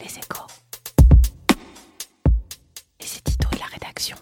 Les échos. C'est Tito et la rédaction.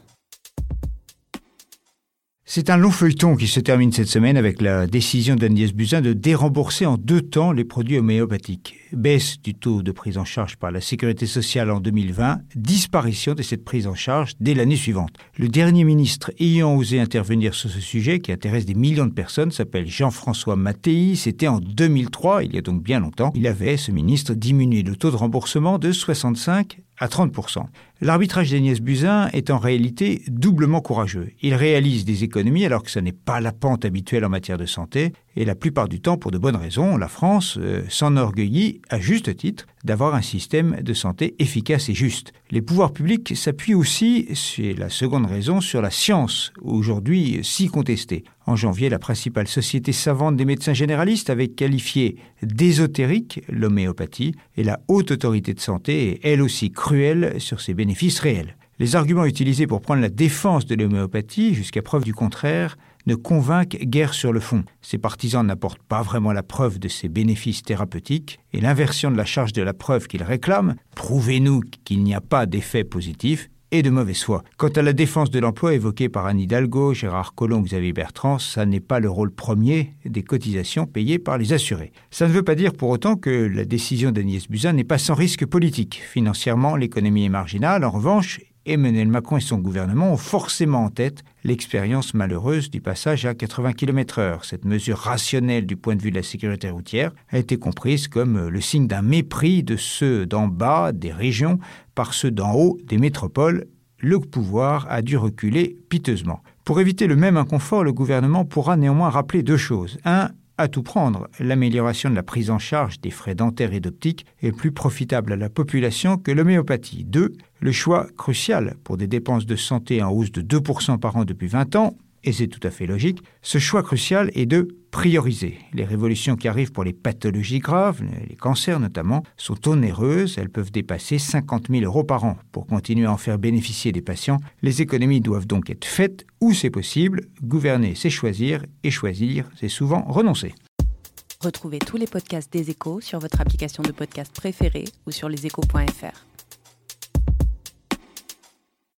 C'est un long feuilleton qui se termine cette semaine avec la décision d'Agnès Buzyn de dérembourser en deux temps les produits homéopathiques. Baisse du taux de prise en charge par la sécurité sociale en 2020, disparition de cette prise en charge dès l'année suivante. Le dernier ministre ayant osé intervenir sur ce sujet qui intéresse des millions de personnes s'appelle Jean-François Mattei. C'était en 2003, il y a donc bien longtemps. Il avait, ce ministre, diminué le taux de remboursement de 65 à 30%. L'arbitrage d'Agnès Buzyn est en réalité doublement courageux. Il réalise des économies alors que ce n'est pas la pente habituelle en matière de santé, et la plupart du temps pour de bonnes raisons. La France euh, s'enorgueillit, à juste titre, d'avoir un système de santé efficace et juste. Les pouvoirs publics s'appuient aussi, c'est la seconde raison, sur la science, aujourd'hui si contestée. En janvier, la principale société savante des médecins généralistes avait qualifié d'ésotérique l'homéopathie, et la haute autorité de santé est elle aussi cruelle sur ses bénéfices réels. Les arguments utilisés pour prendre la défense de l'homéopathie, jusqu'à preuve du contraire, ne convainquent guère sur le fond. Ses partisans n'apportent pas vraiment la preuve de ses bénéfices thérapeutiques, et l'inversion de la charge de la preuve qu'ils réclament, prouvez-nous qu'il n'y a pas d'effet positif, et de mauvaise foi. Quant à la défense de l'emploi évoquée par Anne Hidalgo, Gérard Collomb, Xavier Bertrand, ça n'est pas le rôle premier des cotisations payées par les assurés. Ça ne veut pas dire pour autant que la décision d'Agnès Buzyn n'est pas sans risque politique. Financièrement, l'économie est marginale. En revanche, Emmanuel Macron et son gouvernement ont forcément en tête l'expérience malheureuse du passage à 80 km heure. Cette mesure rationnelle du point de vue de la sécurité routière a été comprise comme le signe d'un mépris de ceux d'en bas des régions par ceux d'en haut des métropoles. Le pouvoir a dû reculer piteusement. Pour éviter le même inconfort, le gouvernement pourra néanmoins rappeler deux choses. Un, à tout prendre, l'amélioration de la prise en charge des frais dentaires et d'optique est plus profitable à la population que l'homéopathie. 2. Le choix crucial pour des dépenses de santé en hausse de 2% par an depuis 20 ans, et c'est tout à fait logique, ce choix crucial est de prioriser. Les révolutions qui arrivent pour les pathologies graves, les cancers notamment, sont onéreuses, elles peuvent dépasser 50 000 euros par an. Pour continuer à en faire bénéficier des patients, les économies doivent donc être faites où c'est possible. Gouverner, c'est choisir, et choisir, c'est souvent renoncer. Retrouvez tous les podcasts des échos sur votre application de podcast préférée ou sur leséchos.fr.